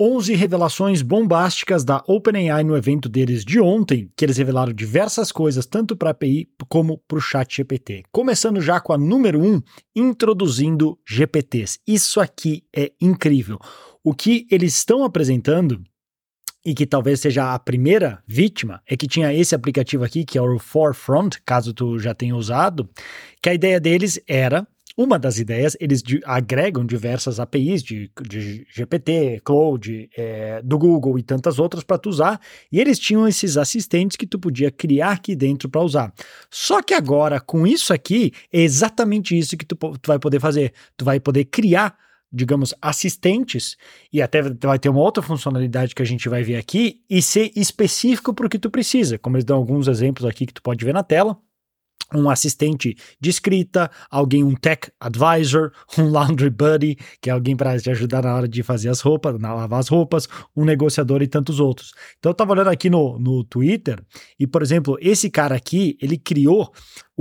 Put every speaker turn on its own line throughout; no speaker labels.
11 revelações bombásticas da OpenAI no evento deles de ontem, que eles revelaram diversas coisas, tanto para a API como para o chat GPT. Começando já com a número 1, introduzindo GPTs. Isso aqui é incrível. O que eles estão apresentando e que talvez seja a primeira vítima, é que tinha esse aplicativo aqui, que é o Forefront, caso tu já tenha usado, que a ideia deles era uma das ideias, eles de, agregam diversas APIs de, de GPT, Cloud, é, do Google e tantas outras para tu usar, e eles tinham esses assistentes que tu podia criar aqui dentro para usar. Só que agora, com isso aqui, é exatamente isso que tu, tu vai poder fazer. Tu vai poder criar digamos, assistentes, e até vai ter uma outra funcionalidade que a gente vai ver aqui, e ser específico para o que tu precisa, como eles dão alguns exemplos aqui que tu pode ver na tela um assistente de escrita, alguém, um tech advisor, um laundry buddy, que é alguém para te ajudar na hora de fazer as roupas, na lavar as roupas, um negociador e tantos outros. Então eu estava olhando aqui no, no Twitter e, por exemplo, esse cara aqui, ele criou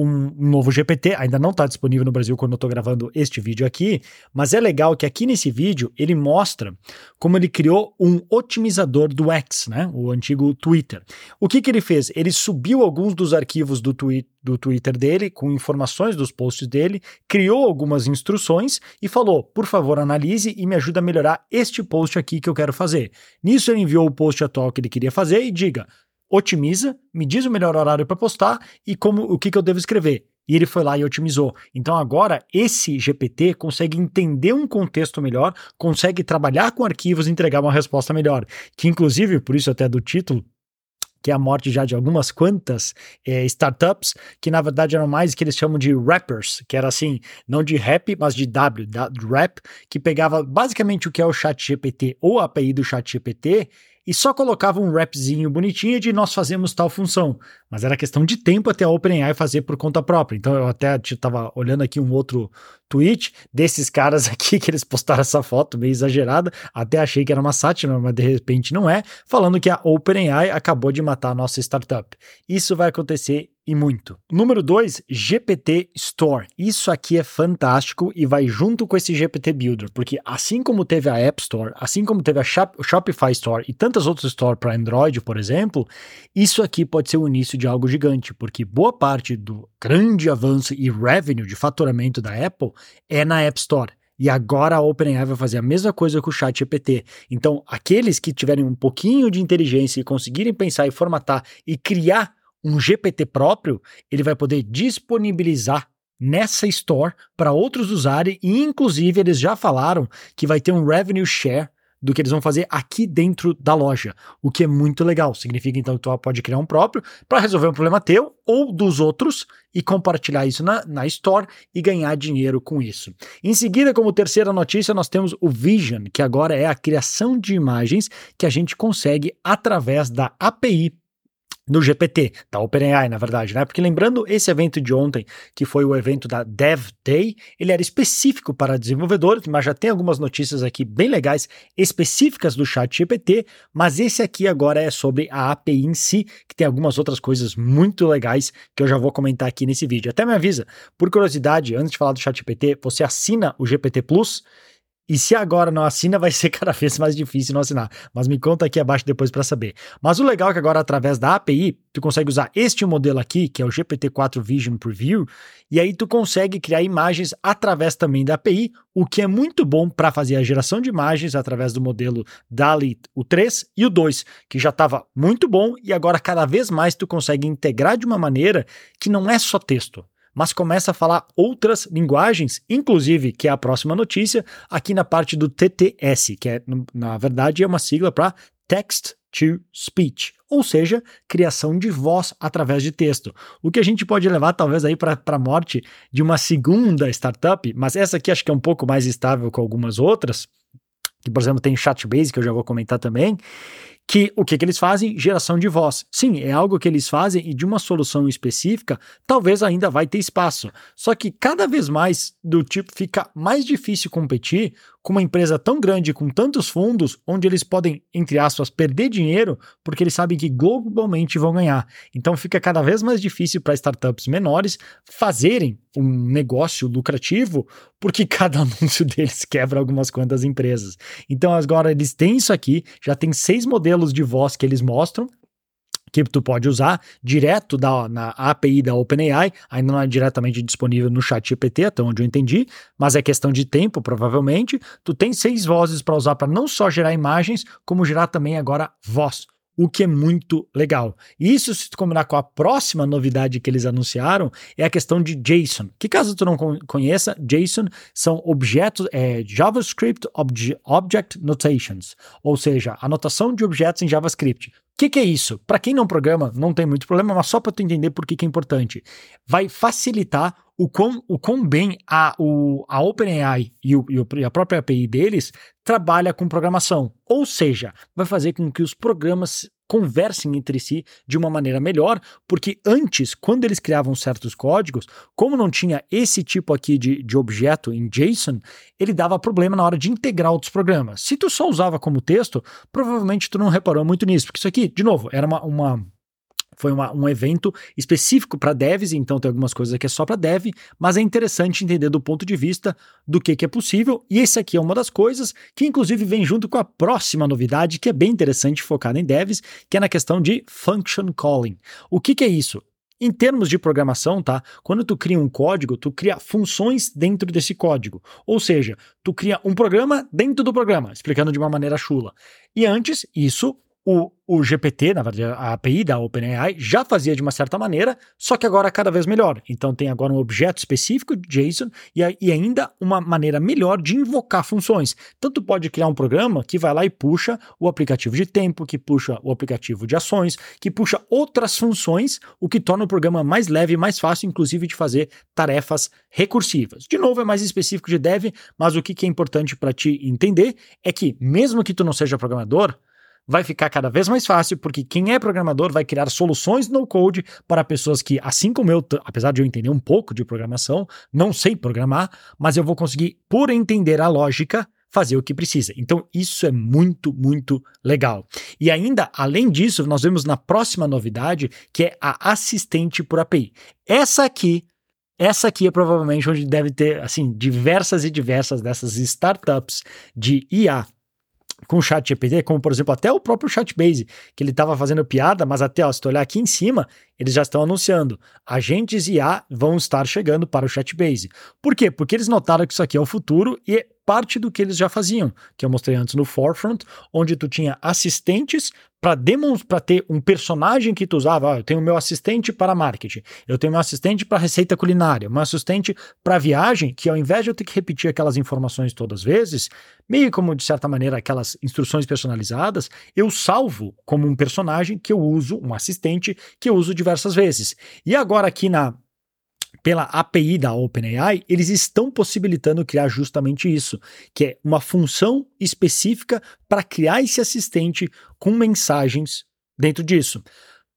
um, novo GPT, ainda não está disponível no Brasil quando eu estou gravando este vídeo aqui, mas é legal que aqui nesse vídeo ele mostra como ele criou um otimizador do X, né, o antigo Twitter. O que, que ele fez? Ele subiu alguns dos arquivos do, twi do Twitter dele, com informações dos posts dele, criou algumas instruções e falou, por favor, analise e me ajuda a melhorar este post aqui que eu quero fazer. Nisso ele enviou o post atual que ele queria fazer e diga, otimiza, me diz o melhor horário para postar e como o que, que eu devo escrever. E ele foi lá e otimizou. Então agora esse GPT consegue entender um contexto melhor, consegue trabalhar com arquivos e entregar uma resposta melhor. Que inclusive, por isso até do título, que é a morte já de algumas quantas é, startups, que na verdade eram mais que eles chamam de rappers, que era assim, não de rap, mas de W, da, rap, que pegava basicamente o que é o chat GPT ou a API do chat GPT e só colocava um rapzinho bonitinho de nós fazemos tal função. Mas era questão de tempo até a OpenAI fazer por conta própria. Então eu até estava olhando aqui um outro tweet desses caras aqui que eles postaram essa foto meio exagerada, até achei que era uma sátira, mas de repente não é, falando que a OpenAI acabou de matar a nossa startup. Isso vai acontecer e muito. Número 2, GPT Store. Isso aqui é fantástico e vai junto com esse GPT Builder, porque assim como teve a App Store, assim como teve a Shop, Shopify Store e tantas outras stores para Android, por exemplo, isso aqui pode ser o início de algo gigante, porque boa parte do grande avanço e revenue de faturamento da Apple é na App Store. E agora a OpenAI vai fazer a mesma coisa com o Chat GPT. Então, aqueles que tiverem um pouquinho de inteligência e conseguirem pensar e formatar e criar um GPT próprio, ele vai poder disponibilizar nessa store para outros usarem e inclusive eles já falaram que vai ter um revenue share do que eles vão fazer aqui dentro da loja, o que é muito legal. Significa então que tu pode criar um próprio para resolver um problema teu ou dos outros e compartilhar isso na, na Store e ganhar dinheiro com isso. Em seguida, como terceira notícia, nós temos o Vision, que agora é a criação de imagens que a gente consegue através da API no GPT, da OpenAI, na verdade, né? Porque lembrando esse evento de ontem, que foi o evento da Dev Day, ele era específico para desenvolvedores, mas já tem algumas notícias aqui bem legais específicas do Chat GPT, mas esse aqui agora é sobre a API em si, que tem algumas outras coisas muito legais que eu já vou comentar aqui nesse vídeo. Até me avisa, por curiosidade, antes de falar do Chat GPT, você assina o GPT Plus? E se agora não assina, vai ser cada vez mais difícil não assinar. Mas me conta aqui abaixo depois para saber. Mas o legal é que agora, através da API, tu consegue usar este modelo aqui, que é o GPT-4 Vision Preview, e aí tu consegue criar imagens através também da API, o que é muito bom para fazer a geração de imagens através do modelo DALI, o 3 e o 2, que já estava muito bom e agora cada vez mais tu consegue integrar de uma maneira que não é só texto mas começa a falar outras linguagens, inclusive, que é a próxima notícia, aqui na parte do TTS, que é, na verdade, é uma sigla para Text to Speech, ou seja, criação de voz através de texto. O que a gente pode levar talvez aí para a morte de uma segunda startup, mas essa aqui acho que é um pouco mais estável que algumas outras, que por exemplo tem Chatbase, que eu já vou comentar também, que o que, que eles fazem? Geração de voz. Sim, é algo que eles fazem e de uma solução específica, talvez ainda vai ter espaço. Só que cada vez mais do tipo fica mais difícil competir com uma empresa tão grande, com tantos fundos, onde eles podem, entre aspas, perder dinheiro, porque eles sabem que globalmente vão ganhar. Então fica cada vez mais difícil para startups menores fazerem um negócio lucrativo, porque cada anúncio deles quebra algumas quantas empresas. Então agora eles têm isso aqui, já tem seis modelos de voz que eles mostram, que tu pode usar direto da, na API da OpenAI, ainda não é diretamente disponível no chat GPT, até onde eu entendi, mas é questão de tempo, provavelmente. Tu tem seis vozes para usar para não só gerar imagens, como gerar também agora voz o que é muito legal. E isso, se combinar com a próxima novidade que eles anunciaram, é a questão de JSON. Que caso tu não conheça, JSON são objetos, é, JavaScript Obje Object Notations, ou seja, anotação de objetos em JavaScript. O que, que, é isso? Para quem não programa, não tem muito problema, mas só para tu entender por que, que é importante. Vai facilitar o quão, o quão bem a, o, a OpenAI e, o, e a própria API deles trabalha com programação. Ou seja, vai fazer com que os programas conversem entre si de uma maneira melhor, porque antes, quando eles criavam certos códigos, como não tinha esse tipo aqui de, de objeto em JSON, ele dava problema na hora de integrar outros programas. Se tu só usava como texto, provavelmente tu não reparou muito nisso, porque isso aqui, de novo, era uma, uma foi uma, um evento específico para devs, então tem algumas coisas que é só para dev, mas é interessante entender do ponto de vista do que, que é possível. E esse aqui é uma das coisas que, inclusive, vem junto com a próxima novidade, que é bem interessante focada em devs, que é na questão de function calling. O que, que é isso? Em termos de programação, tá? Quando tu cria um código, tu cria funções dentro desse código. Ou seja, tu cria um programa dentro do programa, explicando de uma maneira chula. E antes, isso o, o GPT, na verdade, a API da OpenAI, já fazia de uma certa maneira, só que agora cada vez melhor. Então tem agora um objeto específico JSON e, e ainda uma maneira melhor de invocar funções. Tanto pode criar um programa que vai lá e puxa o aplicativo de tempo, que puxa o aplicativo de ações, que puxa outras funções, o que torna o programa mais leve e mais fácil, inclusive, de fazer tarefas recursivas. De novo, é mais específico de dev, mas o que, que é importante para te entender é que, mesmo que tu não seja programador, vai ficar cada vez mais fácil, porque quem é programador vai criar soluções no code para pessoas que, assim como eu, apesar de eu entender um pouco de programação, não sei programar, mas eu vou conseguir, por entender a lógica, fazer o que precisa. Então, isso é muito, muito legal. E ainda, além disso, nós vemos na próxima novidade, que é a assistente por API. Essa aqui essa aqui é provavelmente onde deve ter assim diversas e diversas dessas startups de IA com o chat GPT, como por exemplo até o próprio Chatbase, que ele estava fazendo piada, mas até ó, se tu olhar aqui em cima, eles já estão anunciando, agentes IA vão estar chegando para o Chatbase. Por quê? Porque eles notaram que isso aqui é o futuro e parte do que eles já faziam, que eu mostrei antes no Forefront, onde tu tinha assistentes para ter um personagem que tu usava. Ah, eu tenho meu assistente para marketing, eu tenho meu assistente para receita culinária, meu assistente para viagem, que ao invés de eu ter que repetir aquelas informações todas as vezes, meio como de certa maneira aquelas instruções personalizadas, eu salvo como um personagem que eu uso, um assistente que eu uso diversas vezes. E agora aqui na pela API da OpenAI, eles estão possibilitando criar justamente isso, que é uma função específica para criar esse assistente com mensagens dentro disso.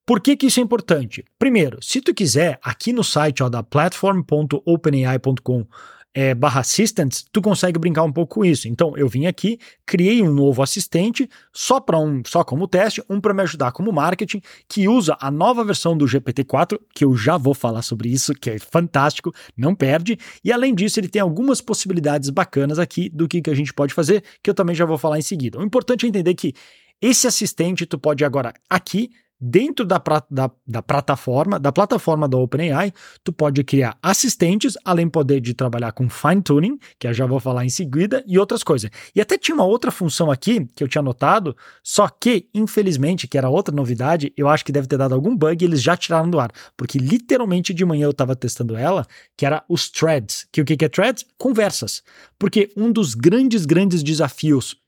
Por que, que isso é importante? Primeiro, se tu quiser, aqui no site ó, da platform.openai.com é, barra assistants, tu consegue brincar um pouco com isso. Então, eu vim aqui, criei um novo assistente, só para um, só como teste, um para me ajudar como marketing, que usa a nova versão do GPT-4, que eu já vou falar sobre isso, que é fantástico, não perde. E além disso, ele tem algumas possibilidades bacanas aqui do que, que a gente pode fazer, que eu também já vou falar em seguida. O importante é entender que esse assistente tu pode agora aqui dentro da, da, da, plataforma, da plataforma da OpenAI, tu pode criar assistentes, além poder de trabalhar com fine tuning, que eu já vou falar em seguida, e outras coisas. E até tinha uma outra função aqui que eu tinha notado, só que, infelizmente, que era outra novidade, eu acho que deve ter dado algum bug e eles já tiraram do ar, porque literalmente de manhã eu estava testando ela, que era os threads. Que o que é threads? Conversas. Porque um dos grandes, grandes desafios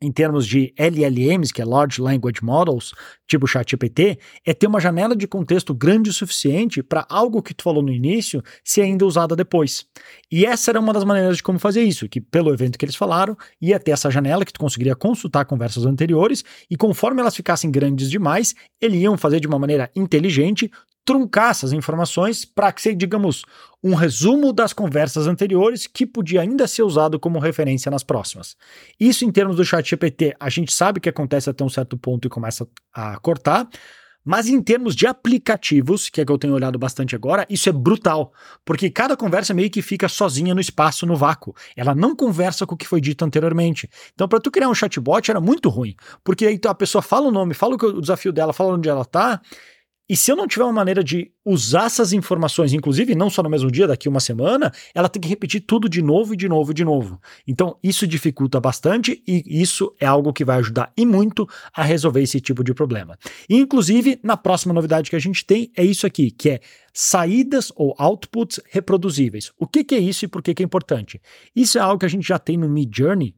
em termos de LLMs, que é Large Language Models, tipo ChatGPT, é ter uma janela de contexto grande o suficiente para algo que tu falou no início ser ainda usada depois. E essa era uma das maneiras de como fazer isso, que pelo evento que eles falaram, ia ter essa janela que tu conseguiria consultar conversas anteriores e conforme elas ficassem grandes demais, eles iam fazer de uma maneira inteligente truncar essas informações para que seja, digamos, um resumo das conversas anteriores que podia ainda ser usado como referência nas próximas. Isso em termos do chat GPT, a gente sabe que acontece até um certo ponto e começa a cortar, mas em termos de aplicativos, que é que eu tenho olhado bastante agora, isso é brutal, porque cada conversa meio que fica sozinha no espaço, no vácuo. Ela não conversa com o que foi dito anteriormente. Então, para tu criar um chatbot era muito ruim, porque aí a pessoa fala o nome, fala o desafio dela, fala onde ela tá, e se eu não tiver uma maneira de usar essas informações, inclusive não só no mesmo dia, daqui uma semana, ela tem que repetir tudo de novo e de novo e de novo. Então, isso dificulta bastante e isso é algo que vai ajudar e muito a resolver esse tipo de problema. E, inclusive, na próxima novidade que a gente tem é isso aqui, que é saídas ou outputs reproduzíveis. O que, que é isso e por que, que é importante? Isso é algo que a gente já tem no Mid Journey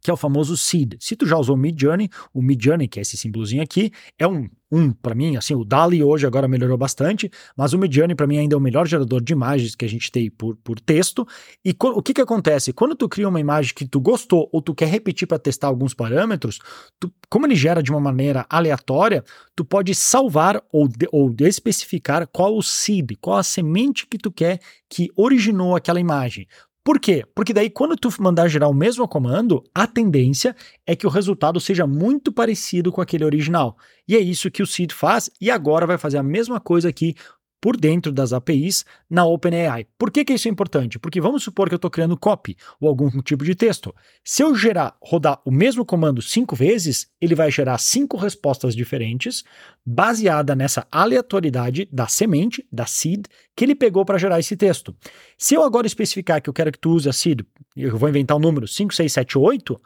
que é o famoso seed. Se tu já usou o Midjourney, o Midjourney, que é esse símbolozinho aqui, é um um para mim, assim, o DALI hoje agora melhorou bastante, mas o Midjourney para mim ainda é o melhor gerador de imagens que a gente tem por, por texto. E o que que acontece? Quando tu cria uma imagem que tu gostou ou tu quer repetir para testar alguns parâmetros, tu, como ele gera de uma maneira aleatória, tu pode salvar ou, de, ou especificar qual o seed, qual a semente que tu quer que originou aquela imagem. Por quê? Porque daí quando tu mandar gerar o mesmo comando, a tendência é que o resultado seja muito parecido com aquele original. E é isso que o Seed faz e agora vai fazer a mesma coisa aqui por dentro das APIs na OpenAI. Por que, que isso é importante? Porque vamos supor que eu estou criando copy ou algum tipo de texto. Se eu gerar, rodar o mesmo comando cinco vezes, ele vai gerar cinco respostas diferentes, baseada nessa aleatoriedade da semente, da seed, que ele pegou para gerar esse texto. Se eu agora especificar que eu quero que tu use a seed, eu vou inventar o um número 5678,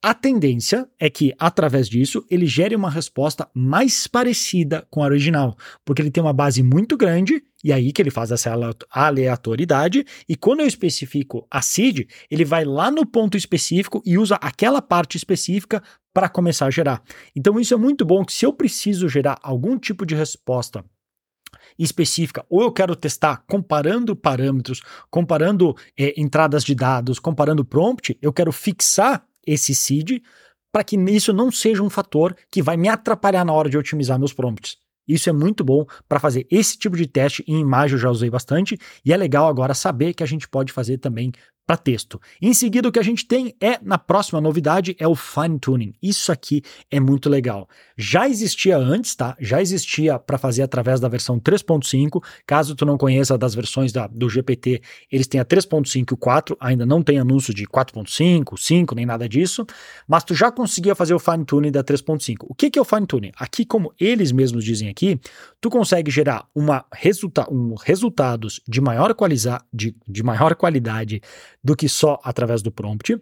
a tendência é que, através disso, ele gere uma resposta mais parecida com a original, porque ele tem uma base muito grande, e aí que ele faz essa aleatoriedade, e quando eu especifico a seed, ele vai lá no ponto específico e usa aquela parte específica para começar a gerar. Então isso é muito bom, que se eu preciso gerar algum tipo de resposta específica, ou eu quero testar comparando parâmetros, comparando é, entradas de dados, comparando prompt, eu quero fixar esse seed para que isso não seja um fator que vai me atrapalhar na hora de otimizar meus prompts. Isso é muito bom para fazer esse tipo de teste em imagem, eu já usei bastante, e é legal agora saber que a gente pode fazer também para texto. Em seguida, o que a gente tem é, na próxima novidade, é o fine tuning. Isso aqui é muito legal. Já existia antes, tá? Já existia para fazer através da versão 3.5. Caso tu não conheça das versões da, do GPT, eles têm a 3.5 e o 4, ainda não tem anúncio de 4.5, 5, nem nada disso, mas tu já conseguia fazer o fine tuning da 3.5. O que, que é o fine tuning? Aqui, como eles mesmos dizem aqui, tu consegue gerar uma resulta um resultados de maior, de, de maior qualidade do que só através do prompt.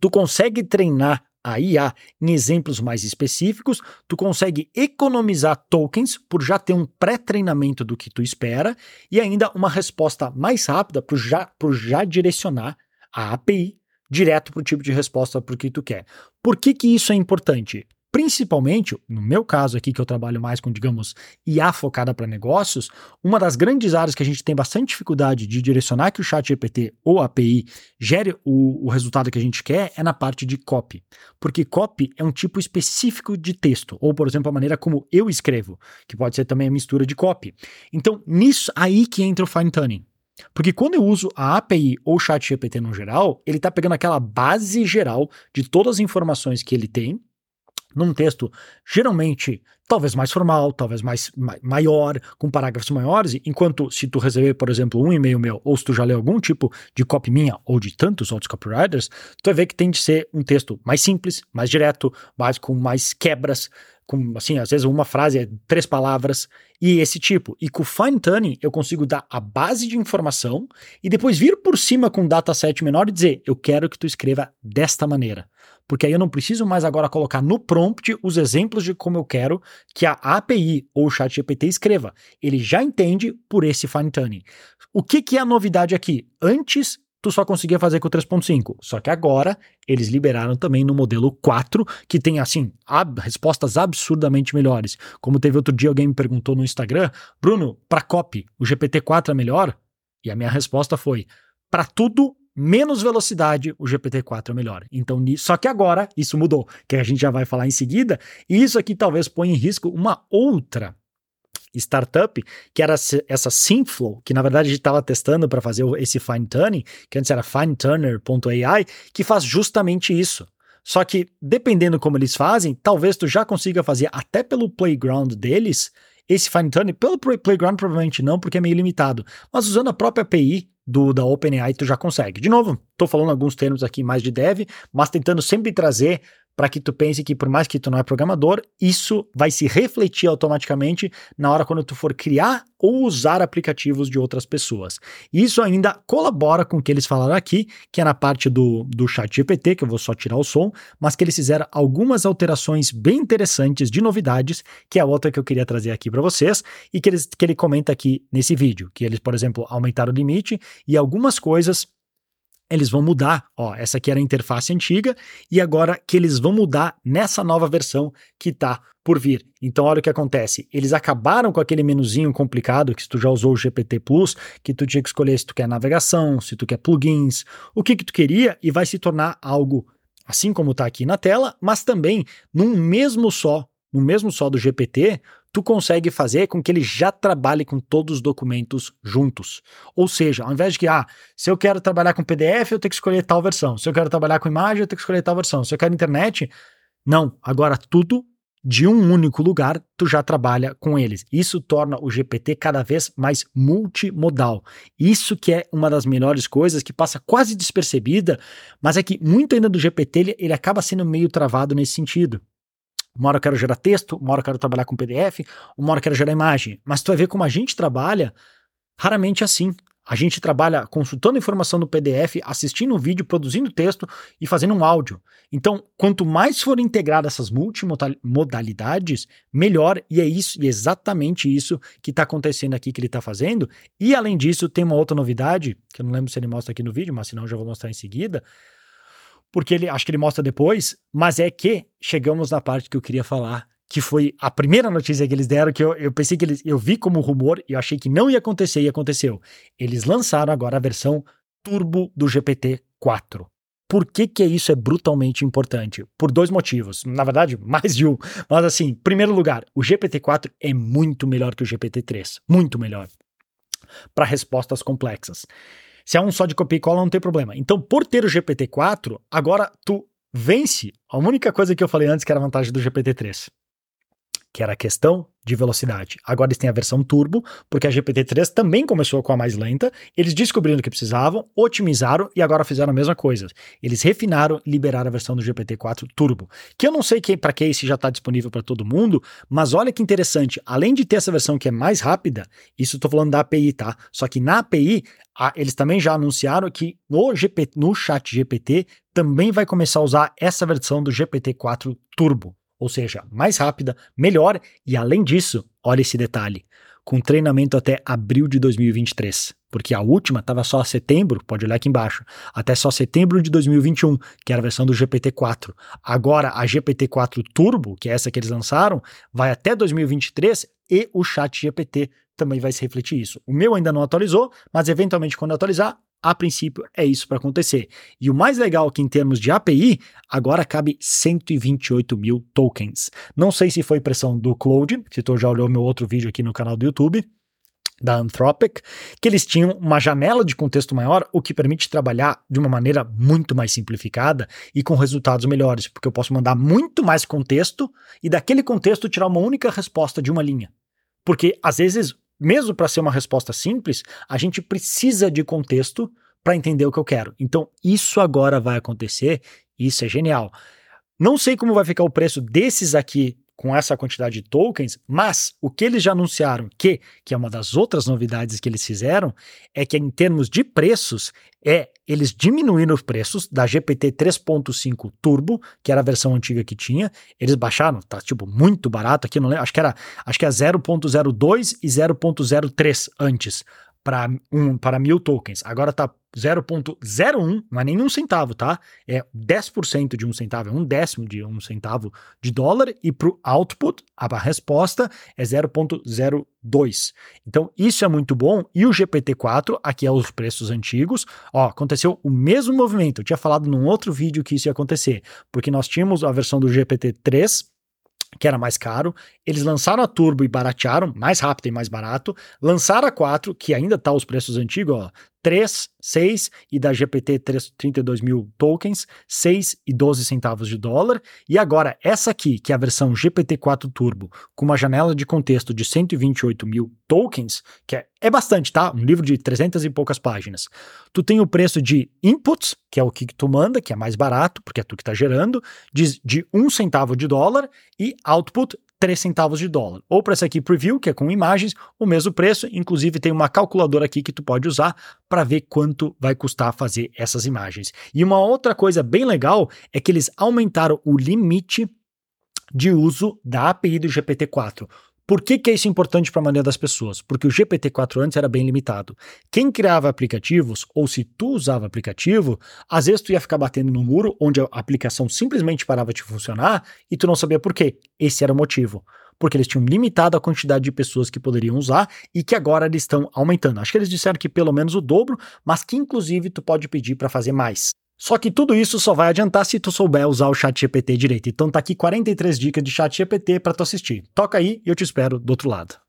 Tu consegue treinar a IA em exemplos mais específicos, tu consegue economizar tokens por já ter um pré-treinamento do que tu espera e ainda uma resposta mais rápida por já, por já direcionar a API direto para o tipo de resposta para o que tu quer. Por que, que isso é importante? Principalmente, no meu caso aqui, que eu trabalho mais com, digamos, IA focada para negócios, uma das grandes áreas que a gente tem bastante dificuldade de direcionar que o chat GPT ou API gere o, o resultado que a gente quer é na parte de copy. Porque copy é um tipo específico de texto, ou, por exemplo, a maneira como eu escrevo, que pode ser também a mistura de copy. Então, nisso aí que entra o fine tuning. Porque quando eu uso a API ou o chat GPT no geral, ele está pegando aquela base geral de todas as informações que ele tem num texto geralmente talvez mais formal, talvez mais maior, com parágrafos maiores, enquanto se tu receber, por exemplo, um e-mail meu, ou se tu já leu algum tipo de copy minha ou de tantos outros copywriters, tu vai ver que tem de ser um texto mais simples, mais direto, mais com mais quebras, com assim, às vezes uma frase é três palavras e esse tipo. E com o fine tuning eu consigo dar a base de informação e depois vir por cima com um dataset menor e dizer, eu quero que tu escreva desta maneira porque aí eu não preciso mais agora colocar no prompt os exemplos de como eu quero que a API ou o ChatGPT escreva. Ele já entende por esse fine tuning. O que, que é a novidade aqui? Antes tu só conseguia fazer com o 3.5. Só que agora eles liberaram também no modelo 4, que tem assim, ab respostas absurdamente melhores. Como teve outro dia alguém me perguntou no Instagram, Bruno, para copy, o GPT-4 é melhor? E a minha resposta foi: para tudo menos velocidade, o GPT-4 é melhor. Então, só que agora isso mudou, que a gente já vai falar em seguida, e isso aqui talvez ponha em risco uma outra startup, que era essa Synflow, que na verdade a gente estava testando para fazer esse fine tuning, que antes era finetuner.ai, que faz justamente isso. Só que dependendo como eles fazem, talvez tu já consiga fazer até pelo playground deles esse fine tuning, pelo playground provavelmente não, porque é meio limitado, mas usando a própria API do da OpenAI tu já consegue. De novo, estou falando alguns termos aqui mais de dev, mas tentando sempre trazer para que tu pense que por mais que tu não é programador, isso vai se refletir automaticamente na hora quando tu for criar ou usar aplicativos de outras pessoas. Isso ainda colabora com o que eles falaram aqui, que é na parte do, do chat GPT, que eu vou só tirar o som, mas que eles fizeram algumas alterações bem interessantes de novidades, que é a outra que eu queria trazer aqui para vocês, e que, eles, que ele comenta aqui nesse vídeo, que eles, por exemplo, aumentaram o limite e algumas coisas eles vão mudar. Ó, essa aqui era a interface antiga e agora que eles vão mudar nessa nova versão que está por vir. Então, olha o que acontece. Eles acabaram com aquele menuzinho complicado que se tu já usou o GPT Plus, que tu tinha que escolher se tu quer navegação, se tu quer plugins, o que que tu queria e vai se tornar algo assim como está aqui na tela, mas também num mesmo só, no mesmo só do GPT, tu consegue fazer com que ele já trabalhe com todos os documentos juntos. Ou seja, ao invés de que, ah, se eu quero trabalhar com PDF, eu tenho que escolher tal versão. Se eu quero trabalhar com imagem, eu tenho que escolher tal versão. Se eu quero internet, não. Agora tudo de um único lugar, tu já trabalha com eles. Isso torna o GPT cada vez mais multimodal. Isso que é uma das melhores coisas que passa quase despercebida, mas é que muito ainda do GPT ele, ele acaba sendo meio travado nesse sentido. Uma hora eu quero gerar texto, uma hora eu quero trabalhar com PDF, uma hora eu quero gerar imagem. Mas tu vai ver como a gente trabalha raramente assim. A gente trabalha consultando informação no PDF, assistindo um vídeo, produzindo texto e fazendo um áudio. Então, quanto mais for integrado essas multimodalidades, melhor. E é isso, e é exatamente isso que está acontecendo aqui que ele está fazendo. E além disso, tem uma outra novidade, que eu não lembro se ele mostra aqui no vídeo, mas senão eu já vou mostrar em seguida porque ele acho que ele mostra depois, mas é que chegamos na parte que eu queria falar, que foi a primeira notícia que eles deram, que eu, eu pensei que eles, eu vi como rumor e eu achei que não ia acontecer e aconteceu. Eles lançaram agora a versão turbo do GPT-4. Por que, que isso é brutalmente importante? Por dois motivos. Na verdade, mais de um. Mas assim, em primeiro lugar, o GPT-4 é muito melhor que o GPT-3. Muito melhor. Para respostas complexas. Se é um só de copia e cola, não tem problema. Então, por ter o GPT-4, agora tu vence a única coisa que eu falei antes que era a vantagem do GPT-3, que era a questão de velocidade. Agora eles têm a versão turbo, porque a GPT-3 também começou com a mais lenta. Eles descobriram o que precisavam, otimizaram e agora fizeram a mesma coisa. Eles refinaram e liberaram a versão do GPT-4 turbo, que eu não sei para que esse já está disponível para todo mundo, mas olha que interessante. Além de ter essa versão que é mais rápida, isso estou falando da API, tá? Só que na API a, eles também já anunciaram que no, no chat GPT também vai começar a usar essa versão do GPT-4 Turbo ou seja, mais rápida, melhor e além disso, olha esse detalhe, com treinamento até abril de 2023, porque a última estava só setembro, pode olhar aqui embaixo, até só setembro de 2021, que era a versão do GPT-4. Agora a GPT-4 Turbo, que é essa que eles lançaram, vai até 2023 e o Chat GPT também vai se refletir isso. O meu ainda não atualizou, mas eventualmente quando atualizar, a princípio é isso para acontecer. E o mais legal é que em termos de API, agora cabe 128 mil tokens. Não sei se foi impressão do Cloud, se tu já olhou meu outro vídeo aqui no canal do YouTube, da Anthropic, que eles tinham uma janela de contexto maior, o que permite trabalhar de uma maneira muito mais simplificada e com resultados melhores, porque eu posso mandar muito mais contexto e daquele contexto tirar uma única resposta de uma linha. Porque às vezes mesmo para ser uma resposta simples, a gente precisa de contexto para entender o que eu quero. Então, isso agora vai acontecer, isso é genial. Não sei como vai ficar o preço desses aqui com essa quantidade de tokens, mas o que eles já anunciaram, que, que é uma das outras novidades que eles fizeram, é que em termos de preços, é eles diminuíram os preços da GPT 3.5 Turbo, que era a versão antiga que tinha, eles baixaram, tá tipo muito barato aqui, não lembro, acho que era, acho que é 0.02 e 0.03 antes para um para mil tokens. Agora tá 0,01, não é nem um centavo, tá? É 10% de um centavo, é um décimo de um centavo de dólar, e para o output, a resposta é 0,02. Então, isso é muito bom. E o GPT-4, aqui é os preços antigos, ó, aconteceu o mesmo movimento. Eu tinha falado num outro vídeo que isso ia acontecer, porque nós tínhamos a versão do GPT-3 que era mais caro. Eles lançaram a Turbo e baratearam, mais rápido e mais barato. Lançaram a 4, que ainda tá os preços antigos, ó, 3, 6 e da GPT 3, 32 mil tokens, 6 e 12 centavos de dólar. E agora, essa aqui, que é a versão GPT-4 Turbo, com uma janela de contexto de 128 mil tokens, que é, é bastante, tá? Um livro de 300 e poucas páginas. Tu tem o preço de inputs, que é o que tu manda, que é mais barato, porque é tu que tá gerando, de, de 1 centavo de dólar, e output 3 centavos de dólar. Ou para essa aqui preview, que é com imagens, o mesmo preço, inclusive tem uma calculadora aqui que tu pode usar para ver quanto vai custar fazer essas imagens. E uma outra coisa bem legal é que eles aumentaram o limite de uso da API do GPT-4. Por que, que é isso importante para a maioria das pessoas? Porque o GPT-4 antes era bem limitado. Quem criava aplicativos, ou se tu usava aplicativo, às vezes tu ia ficar batendo no muro onde a aplicação simplesmente parava de funcionar e tu não sabia por quê. Esse era o motivo porque eles tinham limitado a quantidade de pessoas que poderiam usar e que agora eles estão aumentando. Acho que eles disseram que pelo menos o dobro, mas que inclusive tu pode pedir para fazer mais. Só que tudo isso só vai adiantar se tu souber usar o chat GPT direito. Então tá aqui 43 dicas de chat GPT para tu assistir. Toca aí e eu te espero do outro lado.